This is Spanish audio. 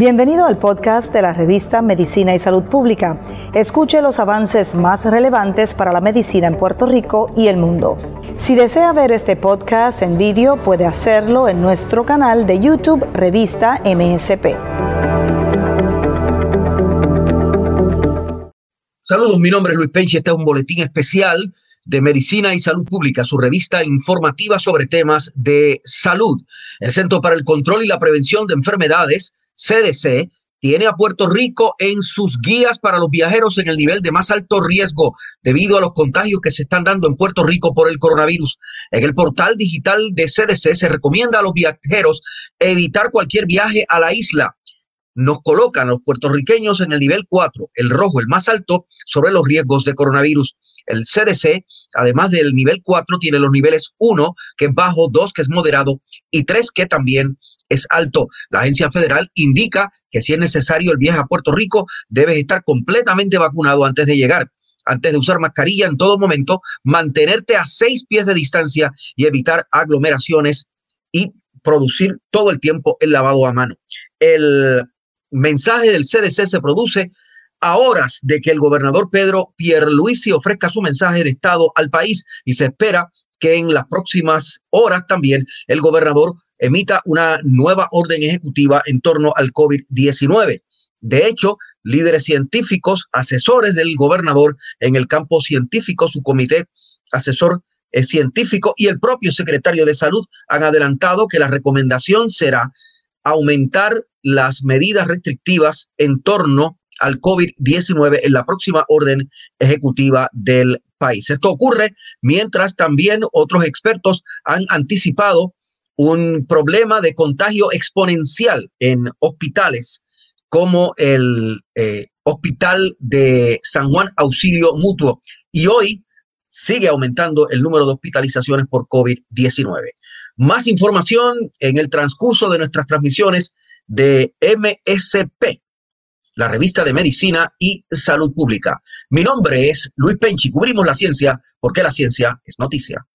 Bienvenido al podcast de la revista Medicina y Salud Pública. Escuche los avances más relevantes para la medicina en Puerto Rico y el mundo. Si desea ver este podcast en vídeo, puede hacerlo en nuestro canal de YouTube Revista MSP. Saludos, mi nombre es Luis Penche. Este es un boletín especial de Medicina y Salud Pública, su revista informativa sobre temas de salud. El Centro para el Control y la Prevención de Enfermedades CDC tiene a Puerto Rico en sus guías para los viajeros en el nivel de más alto riesgo debido a los contagios que se están dando en Puerto Rico por el coronavirus. En el portal digital de CDC se recomienda a los viajeros evitar cualquier viaje a la isla. Nos colocan a los puertorriqueños en el nivel 4, el rojo, el más alto, sobre los riesgos de coronavirus. El CDC, además del nivel 4, tiene los niveles 1, que es bajo, 2, que es moderado, y 3, que también es alto. La agencia federal indica que si es necesario el viaje a Puerto Rico, debes estar completamente vacunado antes de llegar. Antes de usar mascarilla en todo momento, mantenerte a seis pies de distancia y evitar aglomeraciones y producir todo el tiempo el lavado a mano. El mensaje del CDC se produce a horas de que el gobernador Pedro Pierluisi ofrezca su mensaje de Estado al país y se espera que en las próximas horas también el gobernador emita una nueva orden ejecutiva en torno al COVID-19. De hecho, líderes científicos, asesores del gobernador en el campo científico, su comité asesor científico y el propio secretario de salud han adelantado que la recomendación será aumentar las medidas restrictivas en torno al COVID-19 en la próxima orden ejecutiva del país. Esto ocurre mientras también otros expertos han anticipado un problema de contagio exponencial en hospitales como el eh, Hospital de San Juan Auxilio Mutuo. Y hoy sigue aumentando el número de hospitalizaciones por COVID-19. Más información en el transcurso de nuestras transmisiones de MSP, la revista de Medicina y Salud Pública. Mi nombre es Luis Penchi, cubrimos la ciencia porque la ciencia es noticia.